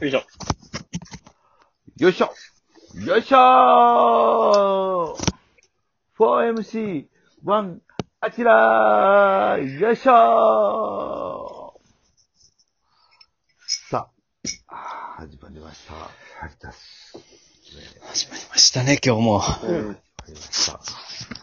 よいしょ。よいしょよいしょー !4MC1、あちらーよいしょーさあ、始まりました。はい、だす。始まりましたね、今日も。始まりました。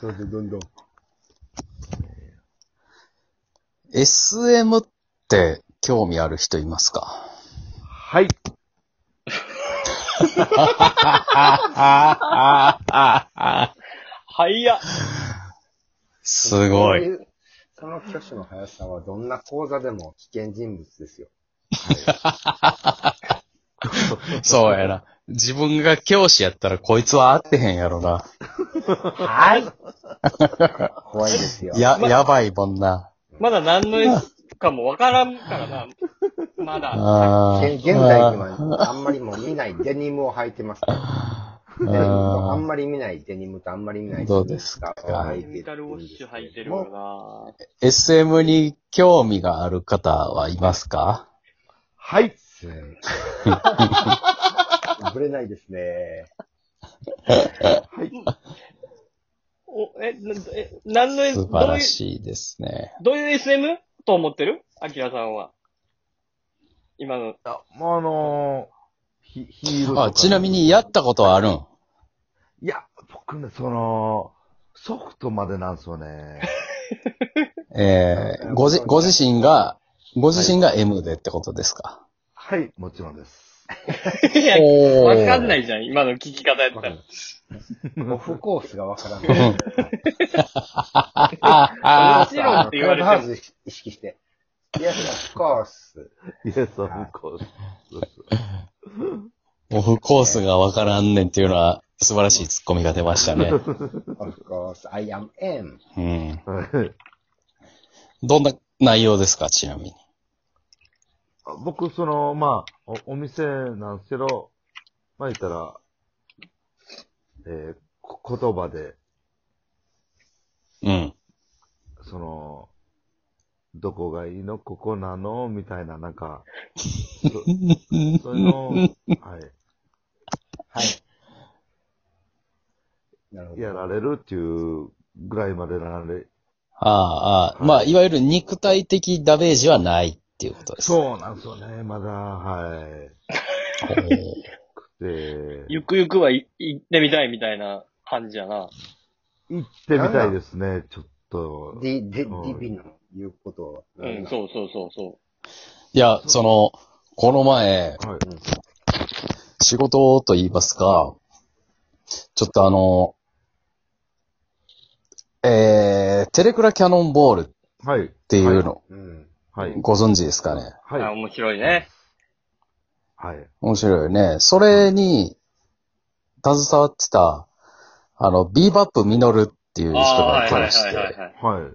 どんどんどんどん。SM って興味ある人いますか？はい。はいや。すごい。その挙手の速さはどんな講座でも危険人物ですよ。そうやな。自分が教師やったらこいつは合ってへんやろな。はい。怖いですよ。や、やばいもんな。まだ何のかもわからんからな。まだ。あ現現代にはあんまりもう見ないデニムを履いてますあんまり見ないデニムとあんまり見ないどうですか？スニーカーを履いてケミカルウォッシュ入ってるもよ SM に興味がある方はいますか？はい。ぶれないですね。はい。な。お、え、な、え、何の S、素晴らしいですね。どういう、どういう SM? と思ってる？アキラさんは。今の。あ、もうあのー、ヒヒールとかあ、ちなみにやったことはあるん？いや、僕ね、その、ソフトまでなんですよね。えー、ごじ、ご自身が、ご自身が M でってことですか、はい、もちろんです。いや、おーわかんないじゃん、今の聞き方やったら。オフコースがわからない。うんもちろんって言われても。クラブハウス意識して。Yes, of course. イエス、オフコース。オフコースがわからんねんっていうのは素晴らしいツッコミが出ましたね。Of course, I am M. どんな内容ですか、ちなみに？僕、その、まあ、おお店なんですけど、まあ言ったら、えーこ言葉で、うん。その、どこがいいの？ここなの？みたいな、なんか、そそういうのを、はい、はい。なるほど。やられるっていうぐらいまでなられ、ああ、ああ、まあ、いわゆる肉体的ダメージはないっていうことです。そうなんですよね、まだ、はい。で、ゆくゆくはい行ってみたいみたいな感じやな。行ってみたいですね、ちょっと。ディ、デうんィ、ディビの言うことは。うん、そうそうそうそいや、その、この前、はい。仕事と言いますか、ちょっとあの、えー、テレクラキャノンボールっはい。ていうの、うん。はい。ご存知ですかね？う。あ、はい。面白いね。はい。面白いよね。それに、携わってた、あの、ビーバップミノルっていう人ああ、がはいいはいまして、はいはいはい。はい。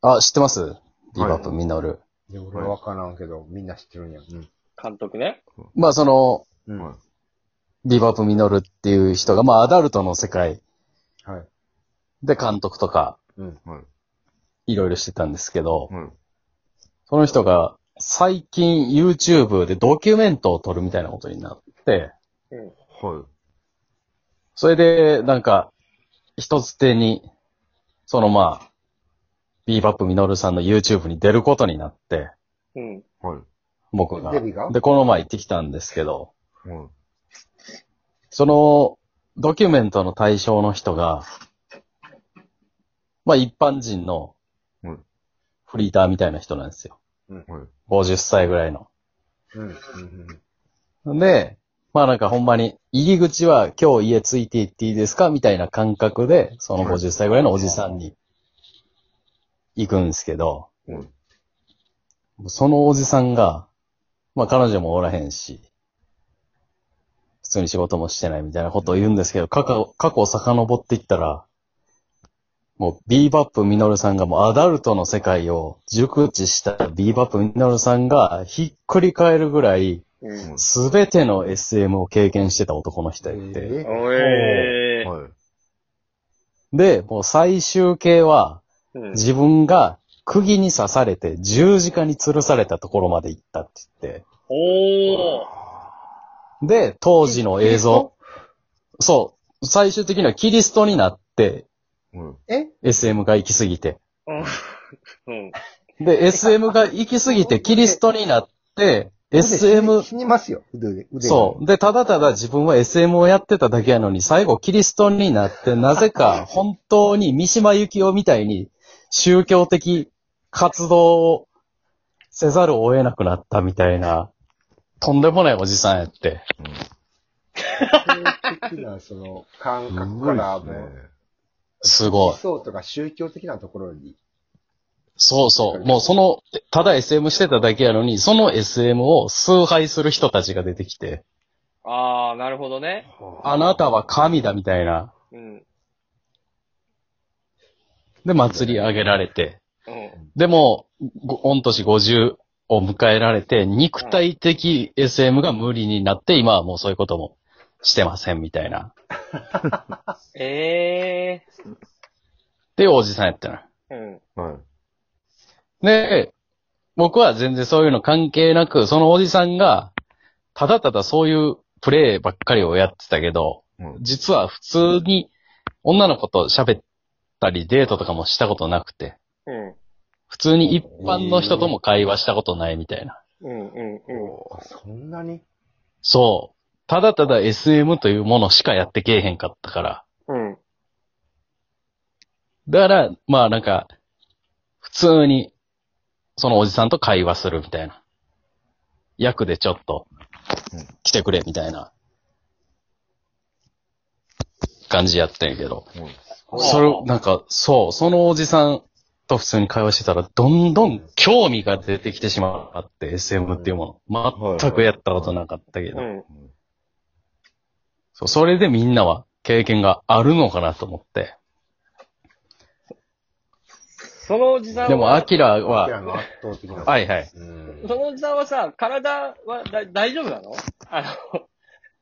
あ、知ってます？ビーバップミノル。いや、俺わからんけど、みんな知ってるんや。うん。監督ね。まあ、その、うん。ビーバップミノルっていう人が、まあ、アダルトの世界い。で監督とか、うん。い。はい。いろいろしてたんですけど、はい。その人が、最近 YouTube でドキュメントを撮るみたいなことになって、はい。それで、なんか、一つ手に、そのまあ、ビーバップミノルさんの YouTube に出ることになって、うん。はい。僕が。デビが？で、この前行ってきたんですけど、はい。その、ドキュメントの対象の人が、まあ一般人のうん、フリーターみたいな人なんですよ。はい。50歳ぐらいの。うん。うん。で、まあなんかほんまに、入り口は今日家ついて行っていいですか？みたいな感覚で、その50歳ぐらいのおじさんに行くんですけど、うんそのおじさんが、まあ彼女もおらへんし、普通に仕事もしてないみたいなことを言うんですけど、過去、過去を遡っていったら、もうビーバップミノルさんがもうアダルトの世界を熟知したビーバップミノルさんがひっくり返るぐらい、うん。すべての SM を経験してた男の人やって。えおえー。はい。で、もう最終形は、うん。自分が釘に刺されて十字架に吊るされたところまで行ったって言って、おー。で、当時の映像、そう、最終的にはキリストになって、うん。え？SM が行き過ぎて。うん。うん。で、SM が行き過ぎて、キリストになって、SM、死にますよ、腕腕そう。で、ただただ自分は SM をやってただけやのに、最後キリストになって、なぜか本当に三島由紀夫みたいに宗教的活動をせざるを得なくなったみたいな、とんでもないおじさんやって。的な、その、感す覚ごいからもう、。すごい思。想とか宗教的なところに、そうそう。もうその、ただ SM してただけやのに、その SM を崇拝する人たちが出てきて、あー、なるほどね。あなたは神だみたいな。うん。で、祭り上げられて。うん。でも、ご御年50を迎えられて、肉体的 SM が無理になって、今はもうそういうこともしてませんみたいな。えっていうおじさんやったな。ー。うん。はい。で、僕は全然そういうの関係なく、そのおじさんが、ただただそういうプレイばっかりをやってたけど、うん。実は普通に女の子と喋ったりデートとかもしたことなくて、うん。普通に一般の人とも会話したことないみたいな。うん。うん。うん。そんなに？そう。ただただ SM というものしかやってけえへんかったから。うん。だから、まあなんか、普通に、そのおじさんと会話するみたいな。役でちょっとうん、来てくれみたいな、感じやったんやけど。うんそれ、なんか、そう、そのおじさんと普通に会話してたら、どんどん興味が出てきてしまって、SM っていうもの。全くやったことなかったけど。うん。そう、それでみんなは経験があるのかなと思って。そのおじさんは、でも、アキラは。はいはい。うんそのおじさんはさ、体はだ大丈夫なの？あの、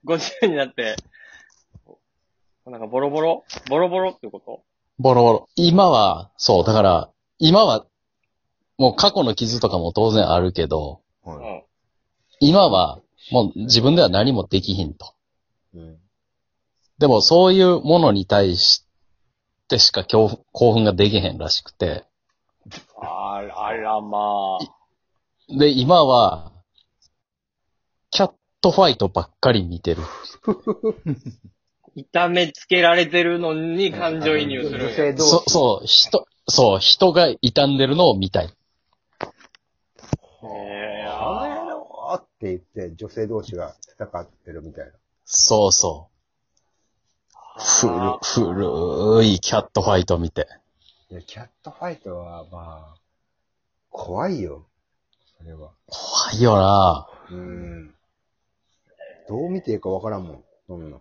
50になって、なんかボロボロボロボロってこと？ボロボロ。今は、そう、だから、今は、もう過去の傷とかも当然あるけど、はい。うん。今は、もう自分では何もできひんと。うんでも、そういうものに対してしか興奮興奮ができへんらしくて。あら、あらまあ。で、今は、キャットファイトばっかり見てる。痛めつけられてるのに感情移入するんや。女性同そ、士。そう、人、そう、人が傷んでるのを見たい。へえあの野郎って言って、女性同士が戦ってるみたいな。そうそう。古、古いキャットファイト見て。いや、キャットファイトは、まあ、怖いよ。それは。怖いよなうん。どう見ていいかわからんもん。そんな。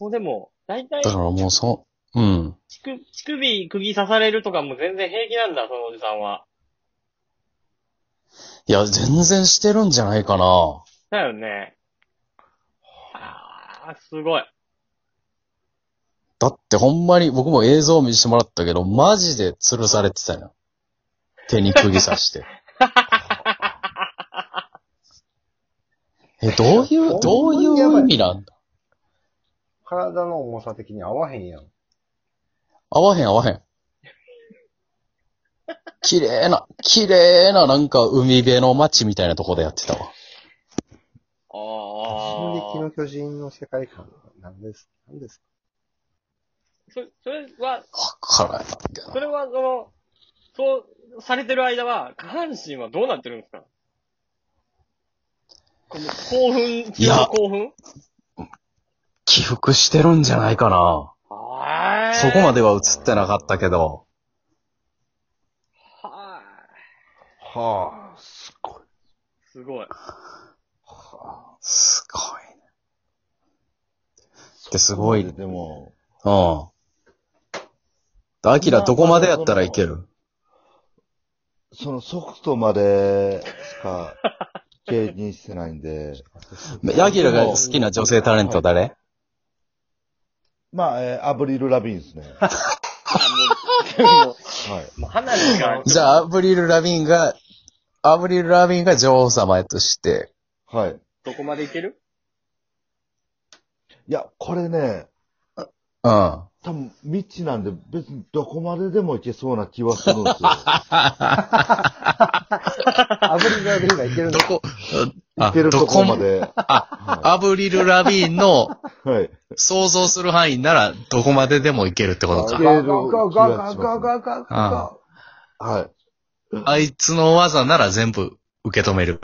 もうでも、大体、だからもうそ、うん。乳首乳首釘刺されるとかも全然平気なんだ、そのおじさんは。いや、全然してるんじゃないかな。だよね。ああ、すごい。だってほんまに僕も映像見せてもらったけど、マジで吊るされてたよ。手に釘刺して。え、どういう、どういう意味なんだ？体の重さ的に合わへんやん。合わへん合わへん。綺麗な、綺麗ななんか海辺の街みたいなとこでやってたわ。ああ。進撃の巨人の世界観、なんです、なんですか？そそれは、わからんけど。それは、その、そうされてる間は、下半身はどうなってるんですか？この興奮、いや興奮？起伏してるんじゃないかな。はそこまでは映ってなかったけど。ははあ、すごい。い。すごい。すごいね。ですごい。でも、うん。アキラどこまでやったらいける？そのソフトまでしか経験してないんで、アキラが好きな女性タレント誰？まあ、えーアブリル・ラビーンですね。あ、もう、もはい。う、もう話が、じゃあ、アブリル・ラビンがアブリル・ラビーンが女王様やとして、はい。どこまでいける？いや、これね、うん。多分、未知なんで、別にどこまででも行けそうな気はするんですよ。アブリル・ラビーンがいけるの？どこ、行けるとこまで。はアブリル・ラビーンのい。はい。想像する範囲ならどこまででもいけるってことか。いけるゴーゴーゴーゴーゴーゴーゴーゴーあはい。あいつの技なら全部受け止める。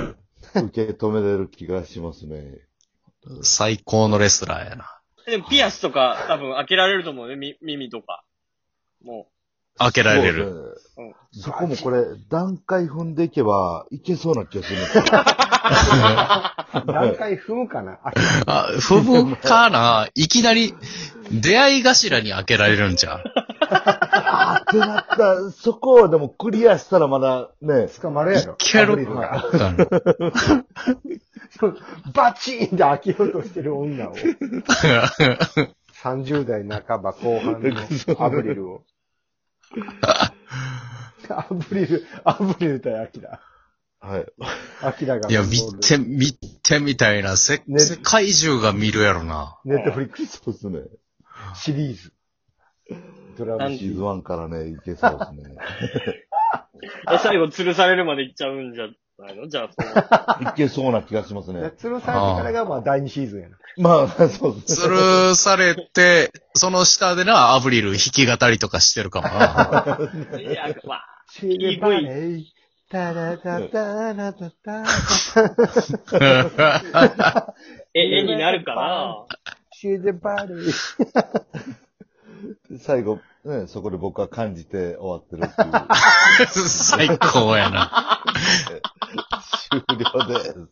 受け止めれる気がしますね。最高のレスラーやな。でもピアスとか多分開けられると思うね、み耳とか。も開けられる。そこもこれ、段階踏んでいけば、いけそうな気がするんですよ。段階踏むかな？ああ、踏むかな？いきなり出会い頭に開けられるんじゃん。あーってなった、そこをでもクリアしたらまだね、捕まるやろ。いけるアブリルがバチーンって開けようとしてる女を。30代半ば後半のアブリルを。アブリル、アブリル対アキラ。はい。アキラが。いや、見て、見てみたいな。せ、ね世界中が見るやろな。ネットフリックスそうですね。シリーズ。ドラマシーズン1からね、いけそうですね。う、最後吊るされるまで行っちゃうんじゃないの？じゃあ、そのいけそうな気がしますね。鶴さんからがまあ第2シーズンやな。まあ、そうです吊るされて、その下でな、アブリル弾き語りとかしてるかもな。いや、まあ、シーデバレイ、タラタタラタタえ、絵になるかなシーデバレイ。最後、ね、そこで僕は感じて終わってるっていう。最高やな。終了です。